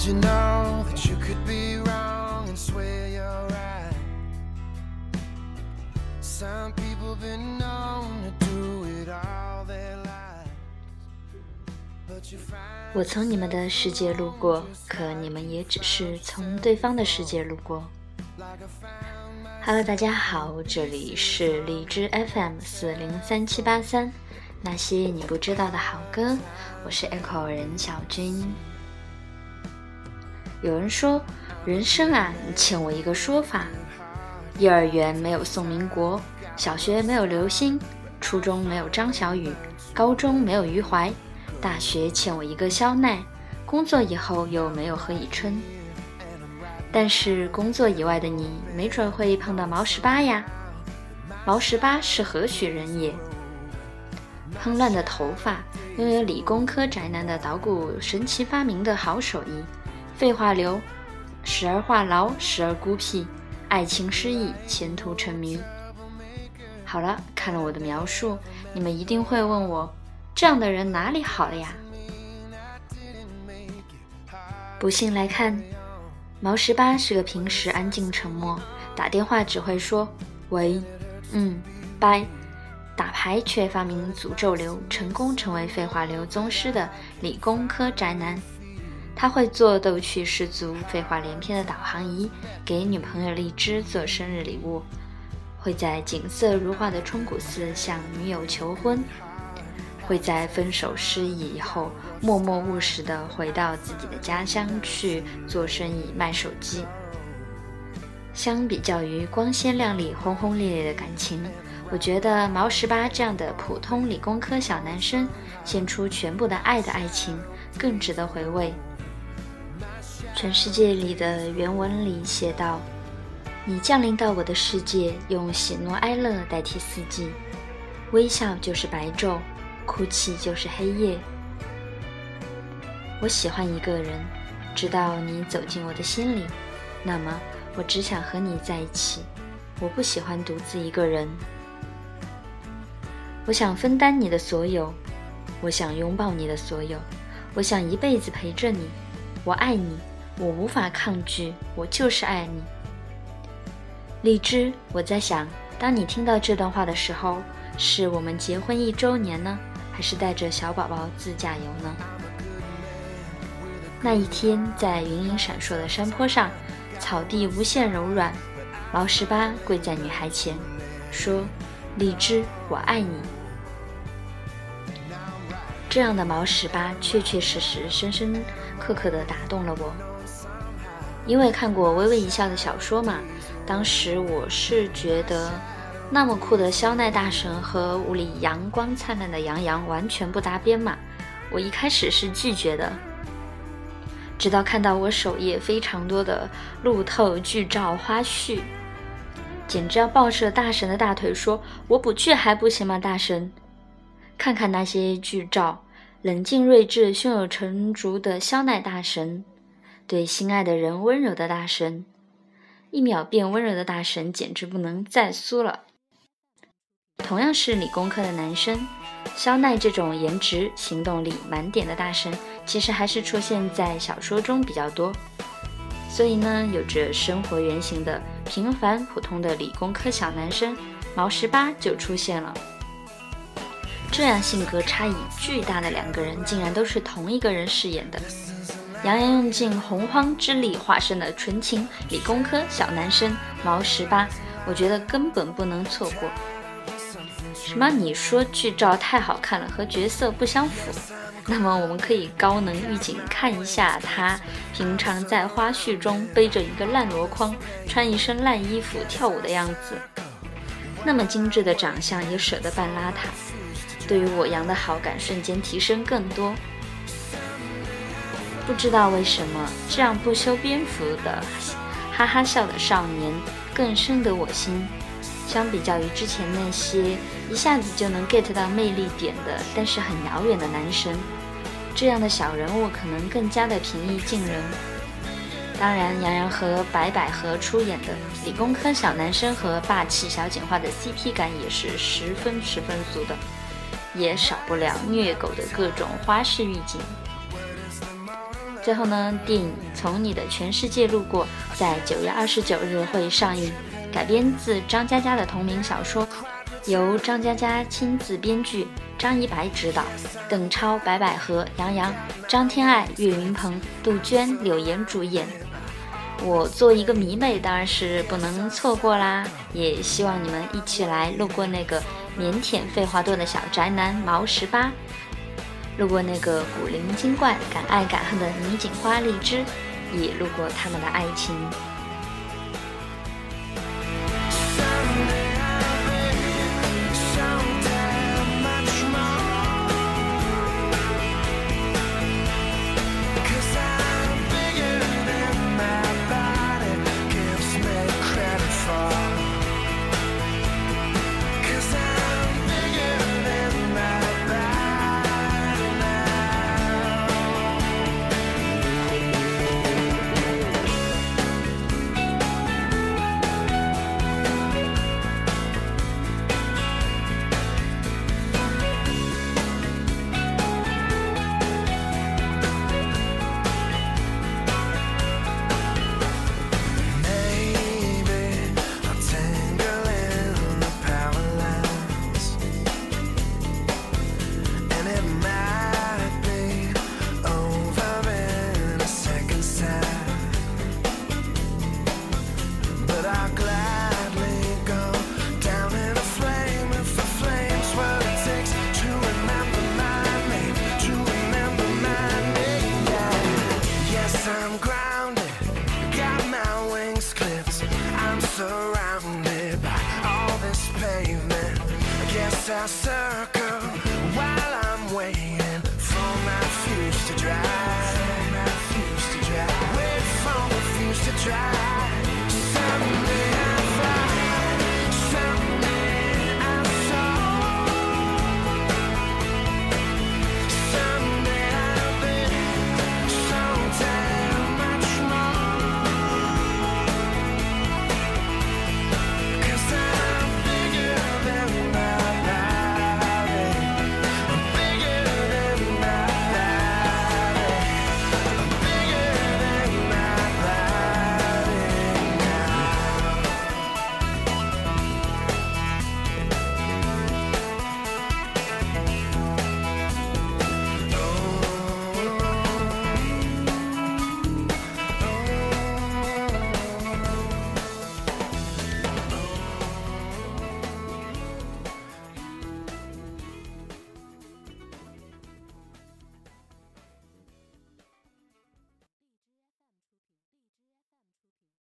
Did you know that you could be wrong and swear your right? Some people been known to do it all their lives. But you find 我从你们的世界路过，可你们也只是从对方的世界路过。Hello，大家好，这里是荔枝 FM 四零三七八三，那些你不知道的好歌，我是 Echo 任小军。有人说，人生啊，你欠我一个说法。幼儿园没有宋民国，小学没有刘星，初中没有张小雨，高中没有余淮，大学欠我一个肖奈，工作以后又没有何以琛。但是工作以外的你，没准会碰到毛十八呀。毛十八是何许人也？蓬乱的头发，拥有理工科宅男的捣鼓神奇发明的好手艺，废话流，时而话痨，时而孤僻。爱情失意，前途成谜。好了，看了我的描述，你们一定会问我：这样的人哪里好了呀？不信来看，毛十八是个平时安静沉默，打电话只会说“喂”“嗯”“拜”，打牌却发明诅咒流，成功成为废话流宗师的理工科宅男。他会做逗趣十足、废话连篇的导航仪，给女朋友荔枝做生日礼物；会在景色如画的冲古寺向女友求婚；会在分手失意以后默默务实的回到自己的家乡去做生意卖手机。相比较于光鲜亮丽、轰轰烈烈的感情，我觉得毛十八这样的普通理工科小男生献出全部的爱的爱情更值得回味。全世界里的原文里写道：“你降临到我的世界，用喜怒哀乐代替四季，微笑就是白昼，哭泣就是黑夜。我喜欢一个人，直到你走进我的心里，那么我只想和你在一起。我不喜欢独自一个人。我想分担你的所有，我想拥抱你的所有，我想一辈子陪着你。我爱你。”我无法抗拒，我就是爱你，荔枝。我在想，当你听到这段话的时候，是我们结婚一周年呢，还是带着小宝宝自驾游呢？那一天，在云影闪烁的山坡上，草地无限柔软，毛十八跪在女孩前，说：“荔枝，我爱你。”这样的毛十八，确确实实、深深刻刻地打动了我。因为看过《微微一笑》的小说嘛，当时我是觉得那么酷的肖奈大神和屋里阳光灿烂的杨洋完全不搭边嘛，我一开始是拒绝的。直到看到我首页非常多的路透剧照花絮，简直要抱着大神的大腿说：“我不去还不行吗？大神，看看那些剧照，冷静睿智、胸有成竹的肖奈大神。”对心爱的人温柔的大神，一秒变温柔的大神，简直不能再苏了。同样是理工科的男生，肖奈这种颜值、行动力满点的大神，其实还是出现在小说中比较多。所以呢，有着生活原型的平凡普通的理工科小男生毛十八就出现了。这样性格差异巨大的两个人，竟然都是同一个人饰演的。杨洋用尽洪荒之力化身的纯情理工科小男生毛十八，我觉得根本不能错过。什么？你说剧照太好看了，和角色不相符？那么我们可以高能预警看一下他平常在花絮中背着一个烂箩筐，穿一身烂衣服跳舞的样子。那么精致的长相也舍得扮邋遢，对于我杨的好感瞬间提升更多。不知道为什么，这样不修边幅的哈哈笑的少年更深得我心。相比较于之前那些一下子就能 get 到魅力点的，但是很遥远的男神，这样的小人物可能更加的平易近人。当然，杨洋和白百合出演的理工科小男生和霸气小警花的 CP 感也是十分十分足的，也少不了虐狗的各种花式预警。最后呢，电影《从你的全世界路过》在九月二十九日会上映，改编自张嘉佳的同名小说，由张嘉佳亲自编剧，张一白执导，邓超、白百合、杨洋、张天爱、岳云鹏、杜鹃、柳岩主演。我做一个迷妹，当然是不能错过啦！也希望你们一起来路过那个腼腆、废话多的小宅男毛十八。路过那个古灵精怪、敢爱敢恨的女警花荔枝，也路过他们的爱情。I'm grounded, got my wings clipped. I'm surrounded by all this pavement. I guess I circle while I'm waiting for my fuse to dry. Wait for my fuse to dry. Someday.